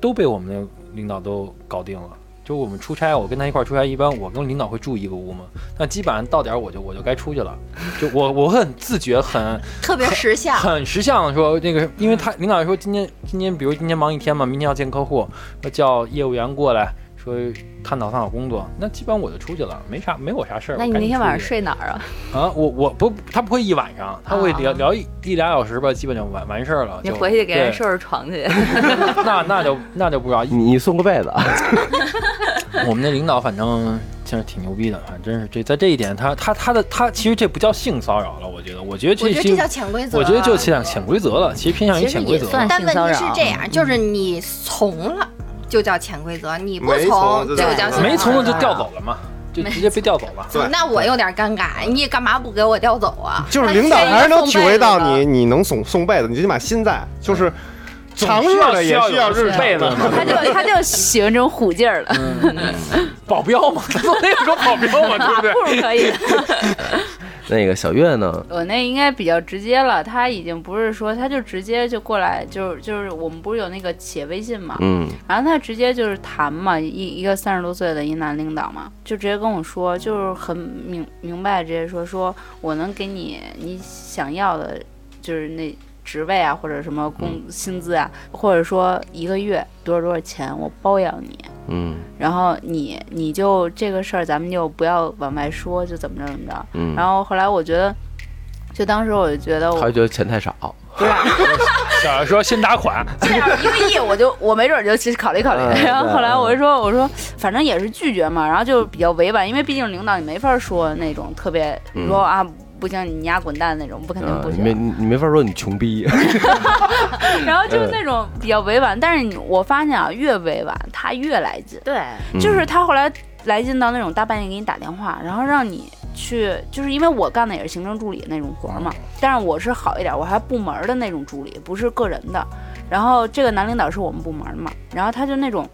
都被我们的领导都搞定了。就我们出差，我跟他一块出差，一般我跟领导会住一个屋嘛。但基本上到点我就我就该出去了。就我我很自觉，很特别识相，很识相的说那个，因为他领导说今天今天比如今天忙一天嘛，明天要见客户，要叫业务员过来说探讨探讨工作，那基本上我就出去了，没啥没我啥事儿。那你那天晚上睡哪儿啊？啊，我我不他不会一晚上，他会聊聊一一俩小时吧，基本就完完事儿了。你回去给人收拾床去。那那就那就不知道，你送个被子。我们那领导反正其实挺牛逼的，反正真是这在这一点，他他他的他其实这不叫性骚扰了，我觉得，我觉得这这叫潜规则，我觉得就像潜规则了，其实偏向于潜规则。但问题是这样，就是你从了就叫潜规则，你不从就叫没从了就调走了嘛。就直接被调走了。对，那我有点尴尬，你干嘛不给我调走啊？就是领导还是能体会到你，你能送送被子，你最起码心在，就是长日的也需要日被子嘛。他就他就喜欢这种虎劲儿的，保镖嘛，做那种保镖嘛，对不对？不如可以。那个小月呢？我那应该比较直接了，他已经不是说，他就直接就过来，就是就是我们不是有那个企业微信嘛，嗯，然后他直接就是谈嘛，一一个三十多岁的一男领导嘛，就直接跟我说，就是很明明白，直接说说我能给你你想要的，就是那。职位啊，或者什么工薪资啊，或者说一个月多少多少钱，我包养你。嗯，然后你你就这个事儿，咱们就不要往外说，就怎么着怎么着。嗯。然后后来我觉得，就当时我就觉得我，他觉得钱太少。不是。小说先打款，这样一个亿，我就我没准就去考虑考虑。然后后来我就说，我说反正也是拒绝嘛，然后就比较委婉，因为毕竟领导你没法说那种特别说啊。不行，你丫滚蛋那种，不肯定不行。没你没法说你穷逼。然后就是那种比较委婉，但是我发现啊，越委婉他越来劲。对，就是他后来来劲到那种大半夜给你打电话，然后让你去，就是因为我干的也是行政助理那种活嘛，但是我是好一点，我还部门的那种助理，不是个人的。然后这个男领导是我们部门的嘛，然后他就那种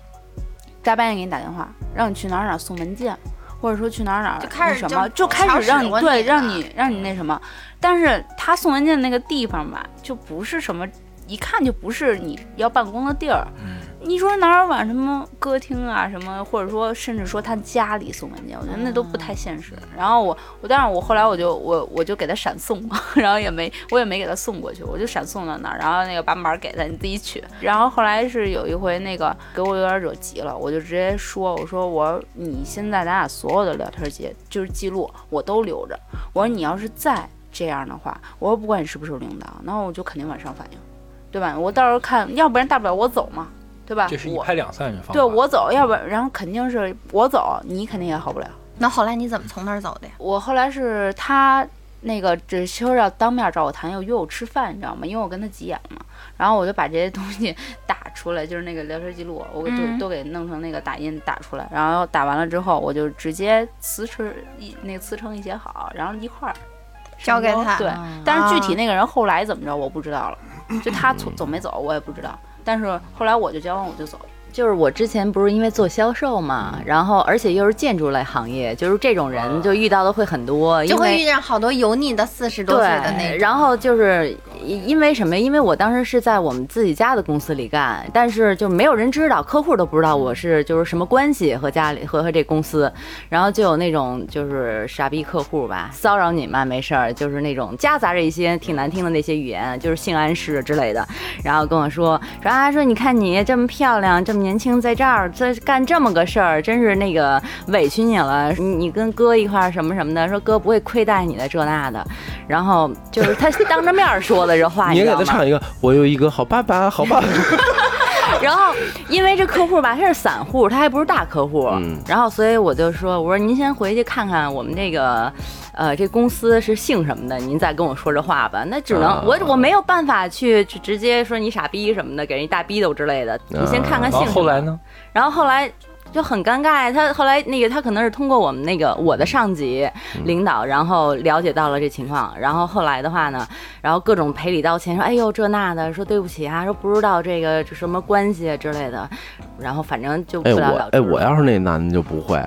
大半夜给你打电话，让你去哪儿哪儿送文件。或者说去哪儿哪儿，就开始什么，就开始让你对，让你让你那什么，但是他送文件的那个地方吧，就不是什么，一看就不是你要办公的地儿。你说哪儿往什么歌厅啊什么，或者说甚至说他家里送文件，我觉得那都不太现实。然后我我，但是我后来我就我我就给他闪送，然后也没我也没给他送过去，我就闪送到那儿，然后那个把码给他，你自己取。然后后来是有一回那个给我有点惹急了，我就直接说，我说我你现在咱俩所有的聊天记就是记录我都留着，我说你要是再这样的话，我说不管你是不是领导，那我就肯定往上反映，对吧？我到时候看，要不然大不了我走嘛。对吧？这是一拍两散的方法。对我走，要不然然后肯定是我走，你肯定也好不了。那后来你怎么从那儿走的呀？我后来是他那个只说要当面找我谈，要约我吃饭，你知道吗？因为我跟他急眼了嘛。然后我就把这些东西 打出来，就是那个聊天记录，我就都给弄成那个打印打出来。然后打完了之后，我就直接辞呈一那个辞呈一写好，然后一块儿交给他。对，但是具体那个人后来怎么着，我不知道了。就他走 走没走，我也不知道。但是后来我就交完我就走了。就是我之前不是因为做销售嘛，然后而且又是建筑类行业，就是这种人就遇到的会很多，就会遇见好多油腻的四十多岁的那。然后就是因为什么？因为我当时是在我们自己家的公司里干，但是就没有人知道，客户都不知道我是就是什么关系和家里和和这公司。然后就有那种就是傻逼客户吧，骚扰你嘛，没事儿，就是那种夹杂着一些挺难听的那些语言，就是性暗示之类的。然后跟我说说啊，说你看你这么漂亮，这么。年轻在这儿在干这么个事儿，真是那个委屈你了。你你跟哥一块儿什么什么的，说哥不会亏待你的这那的。然后就是他当着面说的这话，你给他唱一个，我有一个好爸爸，好爸爸。然后因为这客户吧，他是散户，他还不是大客户。然后所以我就说，我说您先回去看看我们这个。呃，这公司是姓什么的？您再跟我说这话吧。那只能我我没有办法去去直接说你傻逼什么的，给人一大逼斗之类的。你先看看姓。后来呢？然后后来就很尴尬。他后来那个他可能是通过我们那个我的上级领导，然后了解到了这情况。然后后来的话呢，然后各种赔礼道歉，说哎呦这那的，说对不起啊，说不知道这个什么关系之类的。然后反正就不了了之。哎我哎我要是那男的就不会。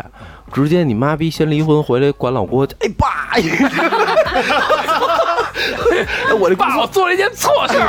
直接你妈逼先离婚回来管老郭，哎爸！我这爸，我做了一件错事，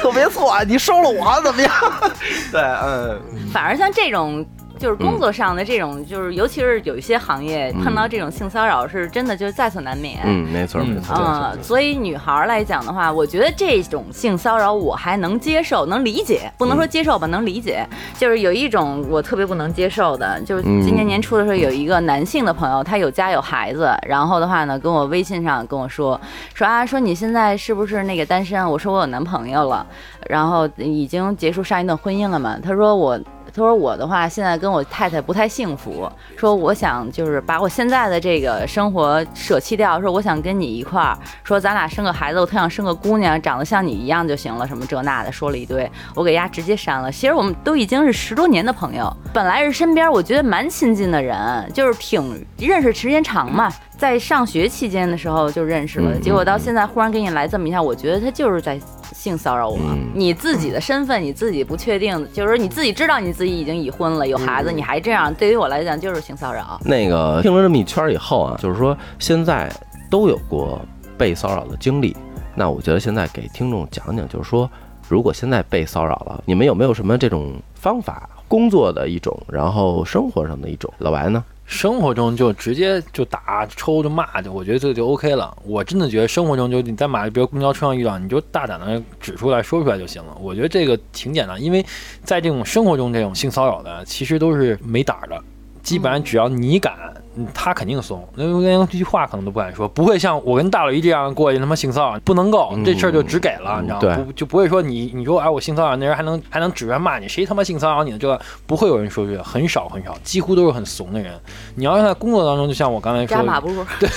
特别错，你收了我怎么样？对，嗯，反而像这种。就是工作上的这种，就是尤其是有一些行业碰到这种性骚扰，是真的就是在所难免。嗯，没错没错。嗯，所以女孩来讲的话，我觉得这种性骚扰我还能接受，能理解，不能说接受吧，能理解。就是有一种我特别不能接受的，就是今年年初的时候，有一个男性的朋友，他有家有孩子，然后的话呢，跟我微信上跟我说说啊，说你现在是不是那个单身？我说我有男朋友了，然后已经结束上一段婚姻了嘛。他说我。他说我的话现在跟我太太不太幸福，说我想就是把我现在的这个生活舍弃掉，说我想跟你一块儿，说咱俩生个孩子，我特想生个姑娘，长得像你一样就行了，什么这那的说了一堆，我给丫直接删了。其实我们都已经是十多年的朋友，本来是身边我觉得蛮亲近的人，就是挺认识时间长嘛，在上学期间的时候就认识了，结果到现在忽然给你来这么一下，我觉得他就是在。性骚扰我，你自己的身份你自己不确定，就是你自己知道你自己已经已婚了有孩子，你还这样，对于我来讲就是性骚扰。那个听了这么一圈以后啊，就是说现在都有过被骚扰的经历，那我觉得现在给听众讲讲，就是说如果现在被骚扰了，你们有没有什么这种方法？工作的一种，然后生活上的一种。老白呢？生活中就直接就打抽就骂就，我觉得这就 OK 了。我真的觉得生活中就你在马，比如公交车上遇到，你就大胆的指出来说出来就行了。我觉得这个挺简单，因为在这种生活中这种性骚扰的，其实都是没胆的，基本上只要你敢。他肯定怂，那连这句话可能都不敢说，不会像我跟大老一这样过去他妈性骚扰，不能够，这事儿就只给了，你知道吗？不就不会说你你说哎我性骚扰那人还能还能指着骂你，谁他妈性骚扰你呢？这个不会有人说这个，很少很少，几乎都是很怂的人。你要是在工作当中，就像我刚才说，扎马步，对，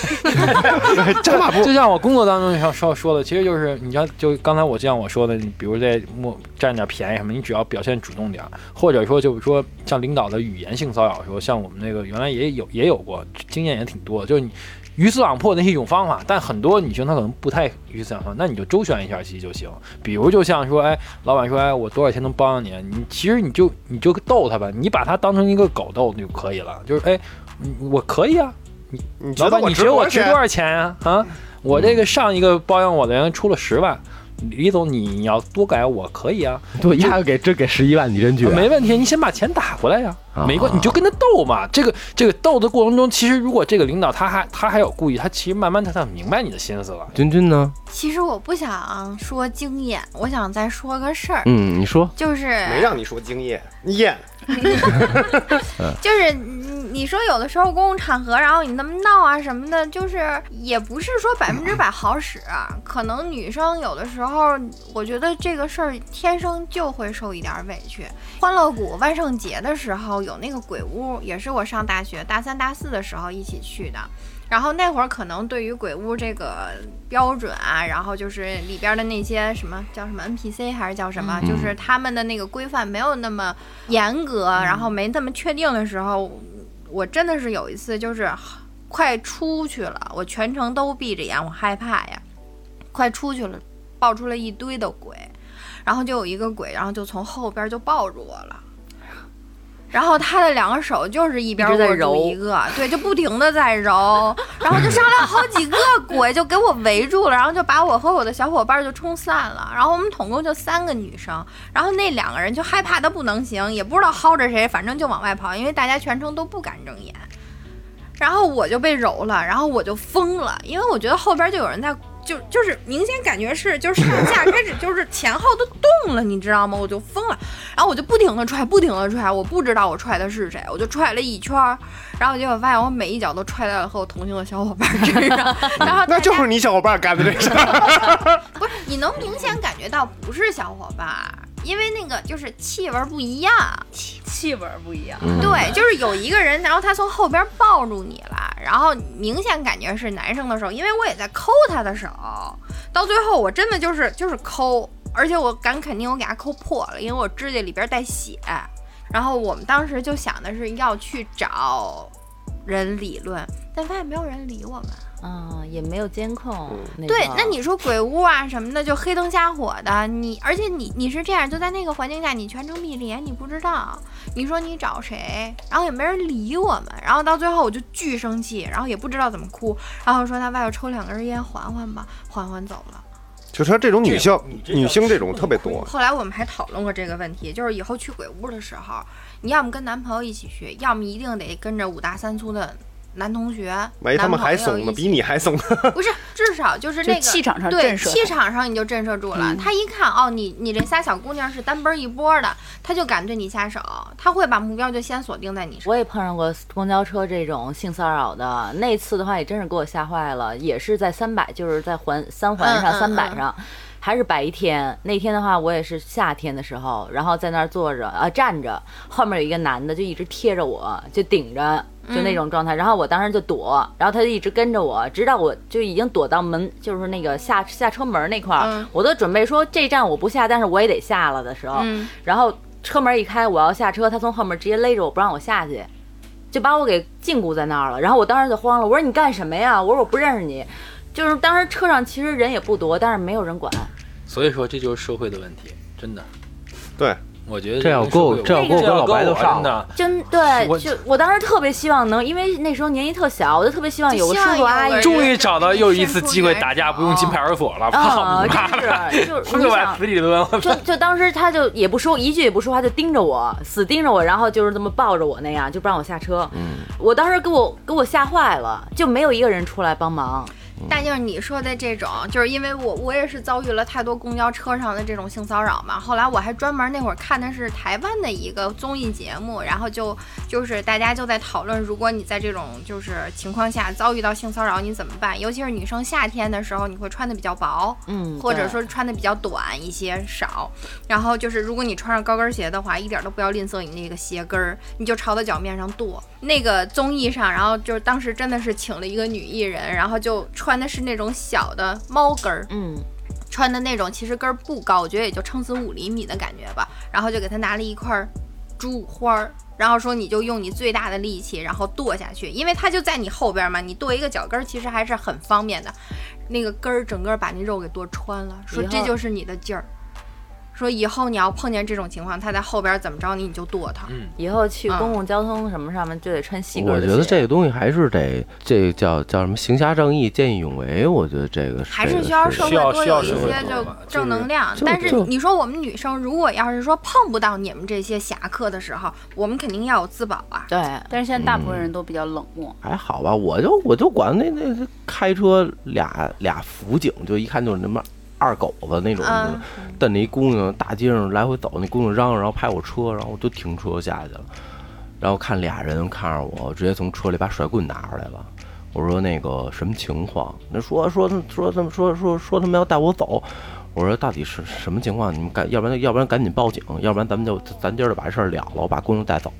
扎马步，就像我工作当中像说说的，其实就是你要就刚才我像我说的，你比如在莫占点便宜什么，你只要表现主动点，或者说就是说像领导的语言性骚扰时候，像我们那个原来也有也有。过经验也挺多的，就是你鱼死网破那是一种方法，但很多女性她可能不太鱼死网破，那你就周旋一下其实就行。比如就像说，哎，老板说，哎，我多少钱能帮你？你其实你就你就逗他吧，你把他当成一个狗逗就可以了。就是哎，我可以啊，你老板你觉得我值多少钱呀？啊，我这个上一个包养我的人出了十万。李总，你要多改我可以啊，对，压给这给十一万，你真绝，没问题，你先把钱打过来呀，没关，你就跟他斗嘛。这个这个斗的过程中，其实如果这个领导他还他还有故意，他其实慢慢他他明白你的心思了。君君呢？其实我不想说经验，我想再说个事儿。嗯，你说，就是没让你说经验，验，就是你你说有的时候公共场合，然后你那么闹啊什么的，就是也不是说百分之百好使，可能女生有的时候，我觉得这个事儿天生就会受一点委屈。欢乐谷万圣节的时候有那个鬼屋，也是我上大学大三大四的时候一起去的。然后那会儿可能对于鬼屋这个标准啊，然后就是里边的那些什么叫什么 NPC 还是叫什么，就是他们的那个规范没有那么严格，然后没那么确定的时候，我真的是有一次就是快出去了，我全程都闭着眼，我害怕呀，快出去了，爆出了一堆的鬼，然后就有一个鬼，然后就从后边就抱住我了。然后他的两个手就是一边握住一个，对，就不停的在揉，然后就上来好几个鬼就给我围住了，然后就把我和我的小伙伴就冲散了。然后我们总共就三个女生，然后那两个人就害怕的不能行，也不知道薅着谁，反正就往外跑，因为大家全程都不敢睁眼。然后我就被揉了，然后我就疯了，因为我觉得后边就有人在。就就是明显感觉是就是上下开始就是前后都动了，你知道吗？我就疯了，然后我就不停的踹，不停的踹，我不知道我踹的是谁，我就踹了一圈，然后结果发现我每一脚都踹在了和我同行的小伙伴身上，然后那就是你小伙伴干的这事，不是你能明显感觉到不是小伙伴。因为那个就是气味不一样，气气味不一样。对，就是有一个人，然后他从后边抱住你了，然后明显感觉是男生的手，因为我也在抠他的手，到最后我真的就是就是抠，而且我敢肯定我给他抠破了，因为我指甲里边带血。然后我们当时就想的是要去找人理论，但发现没有人理我们。嗯，也没有监控。对，那你说鬼屋啊什么的，就黑灯瞎火的，你而且你你是这样，就在那个环境下，你全程闭着眼，你不知道。你说你找谁，然后也没人理我们，然后到最后我就巨生气，然后也不知道怎么哭，然后说他外头抽两根烟缓缓吧，缓缓走了。就说这种女性女性这种特别多。后来我们还讨论过这个问题，就是以后去鬼屋的时候，你要么跟男朋友一起去，要么一定得跟着五大三粗的。男同学，没他们还怂呢，比你还怂。不是，至少就是那个气场上对气场上你就震慑住了。他一看哦，你你这仨小姑娘是单奔一波的，他就敢对你下手，他会把目标就先锁定在你身上。我也碰上过公交车这种性骚扰的，那次的话也真是给我吓坏了，也是在三百，就是在环三环上三百上。还是白天。那天的话，我也是夏天的时候，然后在那儿坐着啊站着，后面有一个男的就一直贴着我，就顶着，就那种状态。然后我当时就躲，然后他就一直跟着我，直到我就已经躲到门，就是那个下下车门那块儿，我都准备说这站我不下，但是我也得下了的时候，然后车门一开，我要下车，他从后面直接勒着我不让我下去。就把我给禁锢在那儿了，然后我当时就慌了，我说你干什么呀？我说我不认识你，就是当时车上其实人也不多，但是没有人管。所以说这就是社会的问题，真的。对。我觉得这要够，这要够跟老白都上的，真对。就我当时特别希望能，因为那时候年纪特小，我就特别希望有个叔叔阿姨。终于找到又一次机会打架不用进派出所了，啊，是，就是你 想死里蹲。就就当时他就也不说一句也不说话，就盯着我，死盯着我，然后就是这么抱着我那样，就不让我下车。嗯，我当时给我给我吓坏了，就没有一个人出来帮忙。但就是你说的这种，就是因为我我也是遭遇了太多公交车上的这种性骚扰嘛。后来我还专门那会儿看的是台湾的一个综艺节目，然后就就是大家就在讨论，如果你在这种就是情况下遭遇到性骚扰，你怎么办？尤其是女生夏天的时候，你会穿的比较薄，嗯，或者说穿的比较短一些少。然后就是如果你穿上高跟鞋的话，一点都不要吝啬你那个鞋跟儿，你就朝他脚面上跺。那个综艺上，然后就是当时真的是请了一个女艺人，然后就穿的是那种小的猫跟儿，嗯，穿的那种其实跟儿不高，我觉得也就撑死五厘米的感觉吧。然后就给他拿了一块猪花儿，然后说你就用你最大的力气，然后剁下去，因为它就在你后边嘛，你剁一个脚跟儿其实还是很方便的。那个根儿整个把那肉给剁穿了，说这就是你的劲儿。说以后你要碰见这种情况，他在后边怎么着你，你就剁他。嗯，以后去公共交通什么上面就得穿细跟我觉得这个东西还是得，这叫叫什么？行侠仗义，见义勇为。我觉得这个还是需要社会多有一些就正能量。但是你说我们女生如果要是说碰不到你们这些侠客的时候，我们肯定要有自保啊。对，但是现在大部分人都比较冷漠。还好吧，我就我就管那那开车俩俩辅警，就一看就是那么。二狗子那种，蹬着一姑娘，大街上来回走，那姑娘嚷嚷，然后拍我车，然后我就停车下去了，然后看俩人看着我，直接从车里把甩棍拿出来了。我说那个什么情况？那说说说他们说说说他们要带我走。我说到底是什么情况？你们赶，要不然要不然赶紧报警，要不然咱们就咱今儿就把这事儿了了，我把姑娘带走。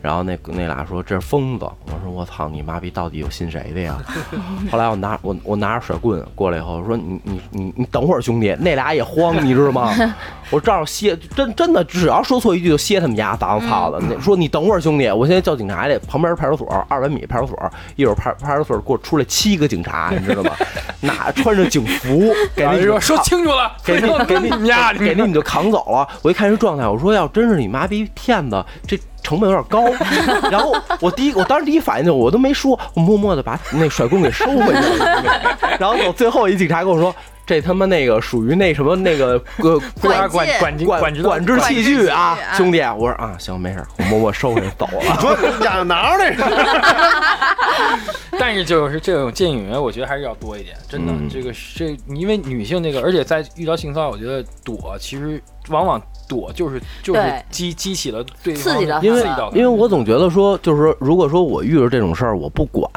然后那那俩说这是疯子。我说我操你妈逼，到底有信谁的呀？后来我拿我我拿着甩棍过来以后说你你你你等会儿兄弟，那俩也慌，你知道吗？我照着歇，真真的只要说错一句就歇他们家，脏操的。说你等会儿兄弟，我现在叫警察去，旁边派出所二百米派出所，一会儿派派出所给我出来七个警察，你知道吗？哪穿着警服，给你说说清楚了。给你给你给你你就扛走了。我一看这状态，我说要真是你妈逼骗子，这成本有点高。然后我第一，我当时第一反应就我都没说，我默默的把那甩棍给收回去了。然后最后一警察跟我说。这他妈那个属于那什么那个 呃管管管管管制器具啊，兄弟，我说啊行没事，我默默收回去走了。说哪挠那是？但是就是这种见义勇为，我觉得还是要多一点，真的。这个这因为女性那个，而且在遇到性骚扰，我觉得躲其实往往。躲就是就是激激起了对刺激的，因为因为我总觉得说，就是说，如果说我遇着这种事儿，我不管，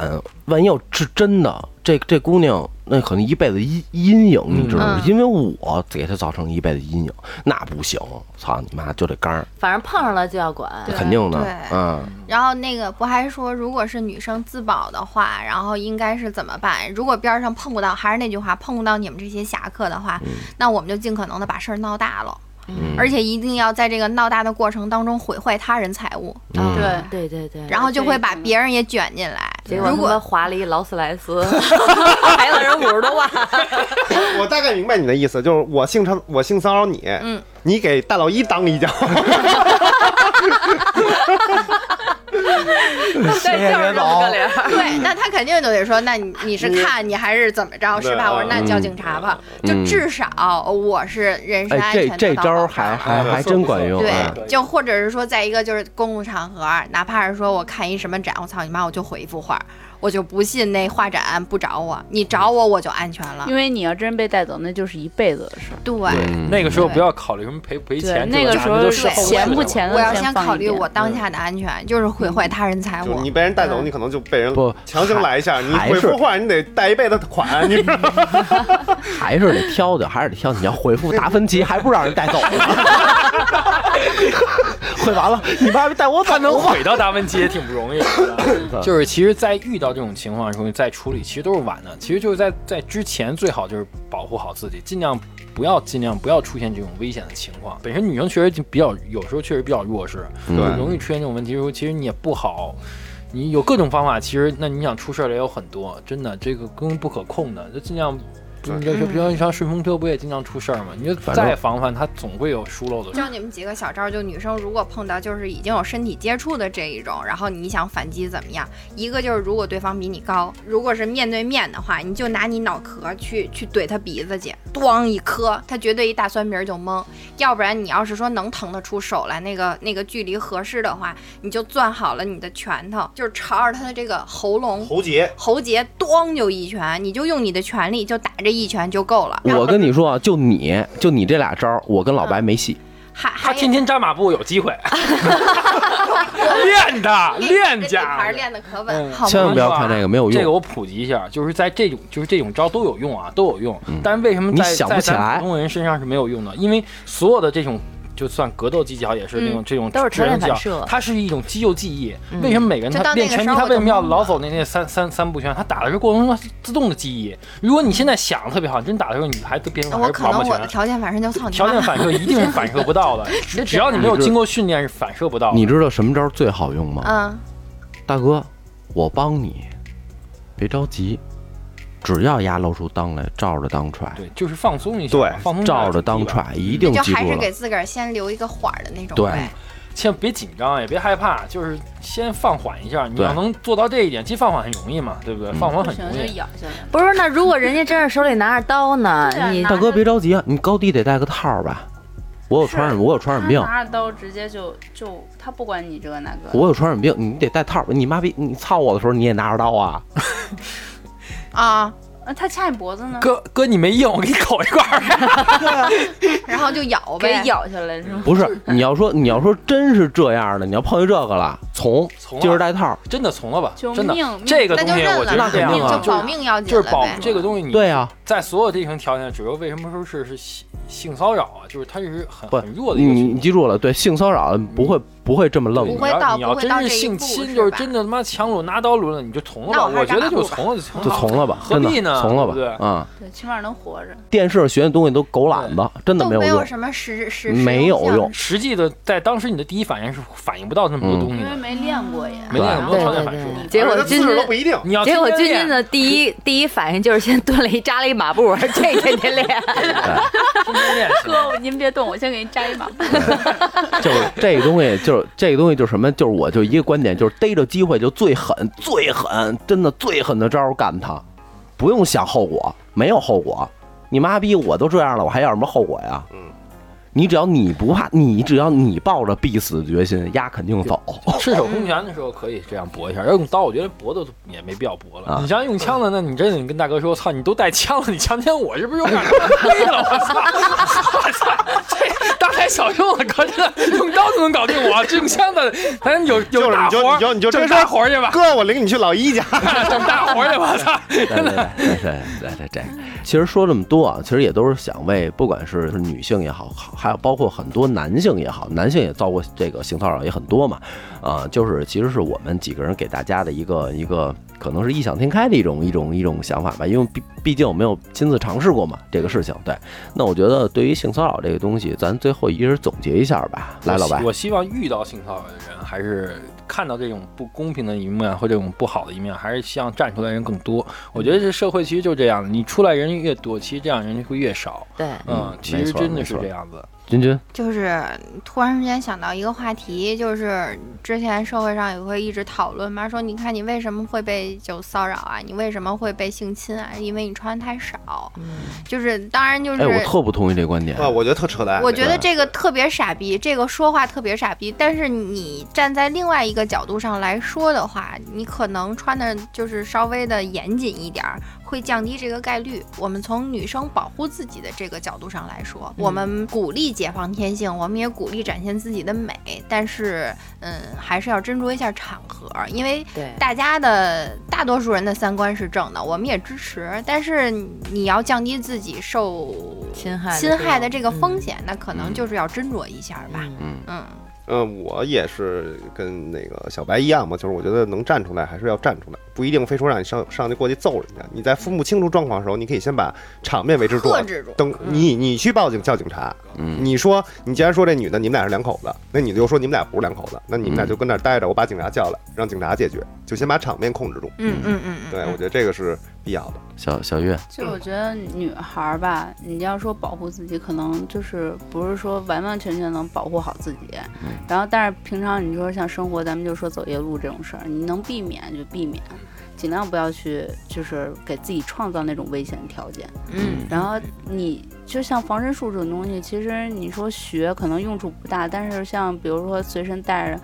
万一要是真的，这这姑娘那可能一辈子阴阴影，你知道吗？因为我给她造成一辈子阴影，那不行，操你妈就得干。反正碰上了就要管，肯定的，嗯。然后那个不还说，如果是女生自保的话，然后应该是怎么办？如果边上碰不到，还是那句话，碰不到你们这些侠客的话，那我们就尽可能的把事儿闹大了。而且一定要在这个闹大的过程当中毁坏他人财物，对。对对对，然后就会把别人也卷进来。结果他划了一劳斯莱斯，赔了人五十多万。我大概明白你的意思，就是我性骚我性骚扰你，嗯，你给大老一当一脚。对，就是这么个理儿。对，那他肯定就得说，那你你是看你还是怎么着，是吧？我说那叫警察吧，就至少我是人身安全这这招还还还真管用。对，就或者是说，在一个就是公共场合，哪怕是说我看一什么展，我操你妈，我就毁一幅画。我就不信那画展不找我，你找我我就安全了。因为你要真被带走，那就是一辈子的事。对，那个时候不要考虑什么赔不赔钱，那个时候是钱不钱的，我要先考虑我当下的安全，就是毁坏他人财物。你被人带走，你可能就被人不强行来一下，你恢复画你得贷一辈子款，你 还是得挑的，还是得挑。你要回复达芬奇，还不让人带走？毁完了，你妈带我，他能毁到达芬奇也挺不容易的。就是其实，在遇到这种情况的时候，再处理其实都是晚的。其实就是在在之前，最好就是保护好自己，尽量不要尽量不要出现这种危险的情况。本身女生确实比较有时候确实比较弱势，对，容易出现这种问题的时候，其实你也不好。你有各种方法，其实那你想出事儿的也有很多，真的这个根本不可控的，就尽量。你就比如像顺风车不也经常出事儿吗？你就再防范，它总会有疏漏的。教你们几个小招，就女生如果碰到就是已经有身体接触的这一种，然后你想反击怎么样？一个就是如果对方比你高，如果是面对面的话，你就拿你脑壳去去怼他鼻子去，咣一磕，他绝对一大酸鼻就懵。要不然你要是说能腾得出手来，那个那个距离合适的话，你就攥好了你的拳头，就是朝着他的这个喉咙喉结喉结，咣就一拳，你就用你的全力就打这。一拳就够了。我跟你说，就你就你这俩招，我跟老白没戏。还他天天扎马步有机会。练的练家，还是练的可稳。千万不要看这个没有用。这个我普及一下，就是在这种就是这种招都有用啊，都有用。但是为什么在在咱普通人身上是没有用的？因为所有的这种。就算格斗技巧也是那种这种都是超反射，它是一种肌肉记忆。为什么每个人他练拳击，他为什么要老走那那三三三步拳？他打的是过程中自动的记忆。如果你现在想的特别好，真打的时候你还都变成还是王八拳。条件反射就操条件反射一定是反射不到 的，只要你没有经过训练是反射不到。你知道什么招最好用吗？嗯，大哥，我帮你，别着急。只要牙露出裆来，照着裆踹。对，就是放松一下。对，放松。照着裆踹，一定记住就还是给自个儿先留一个缓的那种。对，千万别紧张，也别害怕，就是先放缓一下。你要能做到这一点，其实放缓很容易嘛，对不对？放缓很容易。不是，那如果人家真是手里拿着刀呢？你大哥别着急啊，你高低得带个套吧。我有传染，我有传染病。拿着刀直接就就他不管你这个那个。我有传染病，你得带套。你妈逼，你操我的时候你也拿着刀啊？啊，他掐你脖子呢？哥哥，你没硬，我给你口一块儿，然后就咬呗，咬下来是吗？不是，你要说你要说真是这样的，你要碰见这个了，从今儿带套，真的从了吧？真的，这个东西我觉得肯定啊，就保命要紧，就是保这个东西。你对啊，在所有这层条件，主要为什么说是是性性骚扰啊？就是它是很很弱的一个。你你记住了，对性骚扰不会。不会这么愣。你要你要真是性侵，就是真的他妈强撸拿刀抡了，你就从了吧。我觉得就从了就从就从了吧，何必呢？从了吧，对啊，对，起码能活着。电视上学的东西都狗懒子，真的没有用。没有什么实实没有用。实际的，在当时你的第一反应是反应不到那么多东西，因为没练过呀，没练过条件反射。结果君君都不一定。你要结果君君的第一第一反应就是先蹲了一扎了一马步，这天天练。天天练。哥，您别动，我先给您扎一马步。就是这个东西，就是这个东西，就是什么？就是我就一个观点，就是逮着机会就最狠、最狠，真的最狠的招干他，不用想后果，没有后果。你妈逼，我都这样了，我还要什么后果呀？嗯。你只要你不怕，你只要你抱着必死的决心，丫肯定走。赤手空拳的时候可以这样搏一下，要用刀，我觉得搏的也没必要搏了。你像用枪的，那你真的你跟大哥说，操，你都带枪了，你强奸我，是不是有点亏了？我操！我操！这大材小用了，哥，这用刀就能搞定我，这用枪的咱有有大活，你就你就挣大活去吧。哥，我领你去老一家 整大活去。我操！对对对对对对，其实说这么多啊，其实也都是想为不管是是女性也好，还还有包括很多男性也好，男性也遭过这个性骚扰也很多嘛，啊，就是其实是我们几个人给大家的一个一个可能是异想天开的一种一种一种想法吧，因为毕毕竟我没有亲自尝试过嘛这个事情。对，那我觉得对于性骚扰这个东西，咱最后一人总结一下吧。来，老白，我希望遇到性骚扰的人，还是看到这种不公平的一面或这种不好的一面，还是希望站出来人更多。我觉得这社会其实就这样，你出来人越多，其实这样人会越少。对，嗯，其实真的是这样子。君君就是突然之间想到一个话题，就是之前社会上也会一直讨论嘛，说你看你为什么会被就骚扰啊？你为什么会被性侵啊？因为你穿的太少。嗯，就是当然就是，哎，我特不同意这观点啊，我觉得特扯淡。我觉得这个特别傻逼，这个说话特别傻逼。但是你站在另外一个角度上来说的话，你可能穿的就是稍微的严谨一点。会降低这个概率。我们从女生保护自己的这个角度上来说，我们鼓励解放天性，我们也鼓励展现自己的美。但是，嗯，还是要斟酌一下场合，因为大家的大多数人的三观是正的，我们也支持。但是你要降低自己受侵害侵害的这个风险，那可能就是要斟酌一下吧。嗯嗯。嗯，我也是跟那个小白一样嘛，就是我觉得能站出来还是要站出来，不一定非说让你上上去过去揍人家。你在分不清楚状况的时候，你可以先把场面维持住，等你你去报警叫警察。嗯，你说你既然说这女的你们俩是两口子，那女的又说你们俩不是两口子，那你们俩就跟那待着，我把警察叫来，让警察解决，就先把场面控制住。嗯嗯嗯，对，我觉得这个是必要的。小小月，就我觉得女孩吧，你要说保护自己，可能就是不是说完完全全能保护好自己。然后，但是平常你说像生活，咱们就说走夜路这种事儿，你能避免就避免，尽量不要去就是给自己创造那种危险条件。嗯，然后你就像防身术这种东西，其实你说学可能用处不大，但是像比如说随身带着。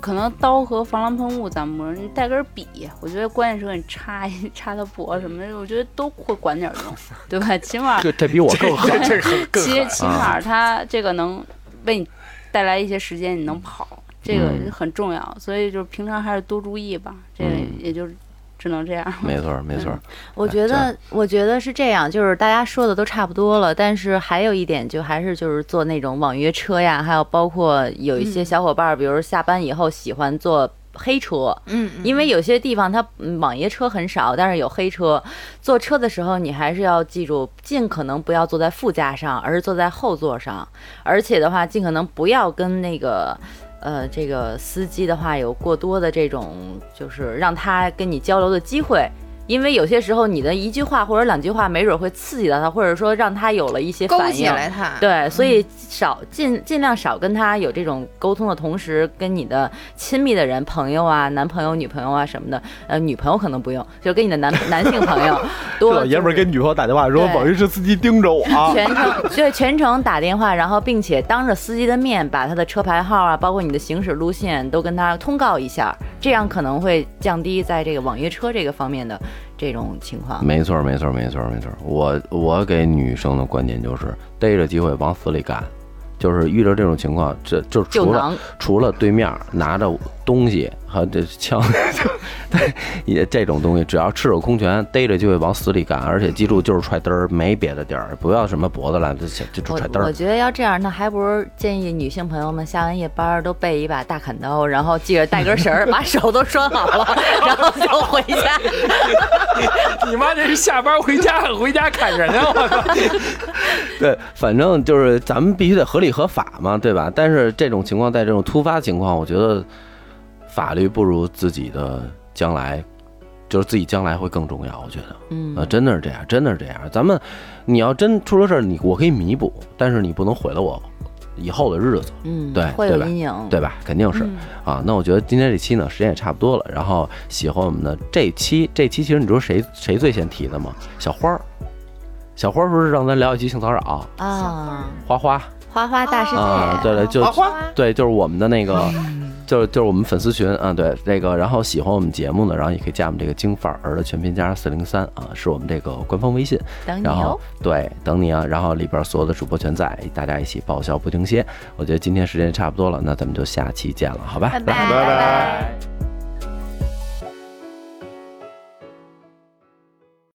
可能刀和防狼喷雾咱们不是，你带根笔，我觉得关键时候你插一插他脖什么的，我觉得都会管点用，对吧？起码这这比我更狠，这更起起码他这个能为你带来一些时间，你能跑，这个很重要。所以就是平常还是多注意吧，这个也就。只能这样，没错没错。我觉得，我觉得是这样，就是大家说的都差不多了，但是还有一点，就还是就是坐那种网约车呀，还有包括有一些小伙伴，比如下班以后喜欢坐黑车，嗯，因为有些地方它网约车很少，但是有黑车。坐车的时候，你还是要记住，尽可能不要坐在副驾上，而是坐在后座上，而且的话，尽可能不要跟那个。呃，这个司机的话有过多的这种，就是让他跟你交流的机会。因为有些时候你的一句话或者两句话，没准会刺激到他，或者说让他有了一些反应。对，所以少尽尽量少跟他有这种沟通的同时，跟你的亲密的人、朋友啊、男朋友、女朋友啊什么的，呃，女朋友可能不用，就跟你的男 男性朋友 多。老爷们儿给女朋友打电话说：“网约车司机盯着我。”全程对全程打电话，然后并且当着司机的面把他的车牌号啊，包括你的行驶路线都跟他通告一下，这样可能会降低在这个网约车这个方面的。这种情况，没错，没错，没错，没错。我我给女生的观点就是，逮着机会往死里干。就是遇到这种情况，这就除了除了对面拿着东西和这枪，对，也这种东西，只要赤手空拳逮着就会往死里干，而且记住就是踹嘚儿，没别的地儿，不要什么脖子了，就就踹嘚儿。我觉得要这样，那还不如建议女性朋友们下完夜班都备一把大砍刀，然后记着带根绳儿，把手都拴好了，然后就回家。你妈这是下班回家回家砍人啊！我操。对，反正就是咱们必须得合理。合法嘛，对吧？但是这种情况，在这种突发情况，我觉得法律不如自己的将来，就是自己将来会更重要。我觉得，嗯，啊，真的是这样，真的是这样。咱们，你要真出了事儿，你我可以弥补，但是你不能毁了我以后的日子。嗯，对，会有阴影，对吧？肯定是啊。那我觉得今天这期呢，时间也差不多了。然后喜欢我们的这期，这期其实你知道谁谁最先提的吗？小花儿，小花儿不是让咱聊一期性骚扰啊？花花。花花大世界。啊，对对，就对，就是我们的那个，就是就是我们粉丝群啊，对。那个，然后喜欢我们节目的，然后也可以加我们这个京范儿的全拼加上四零三啊，是我们这个官方微信，然后对，等你啊，然后里边所有的主播全在，大家一起爆笑不停歇。我觉得今天时间差不多了，那咱们就下期见了，好吧，拜拜。拜拜。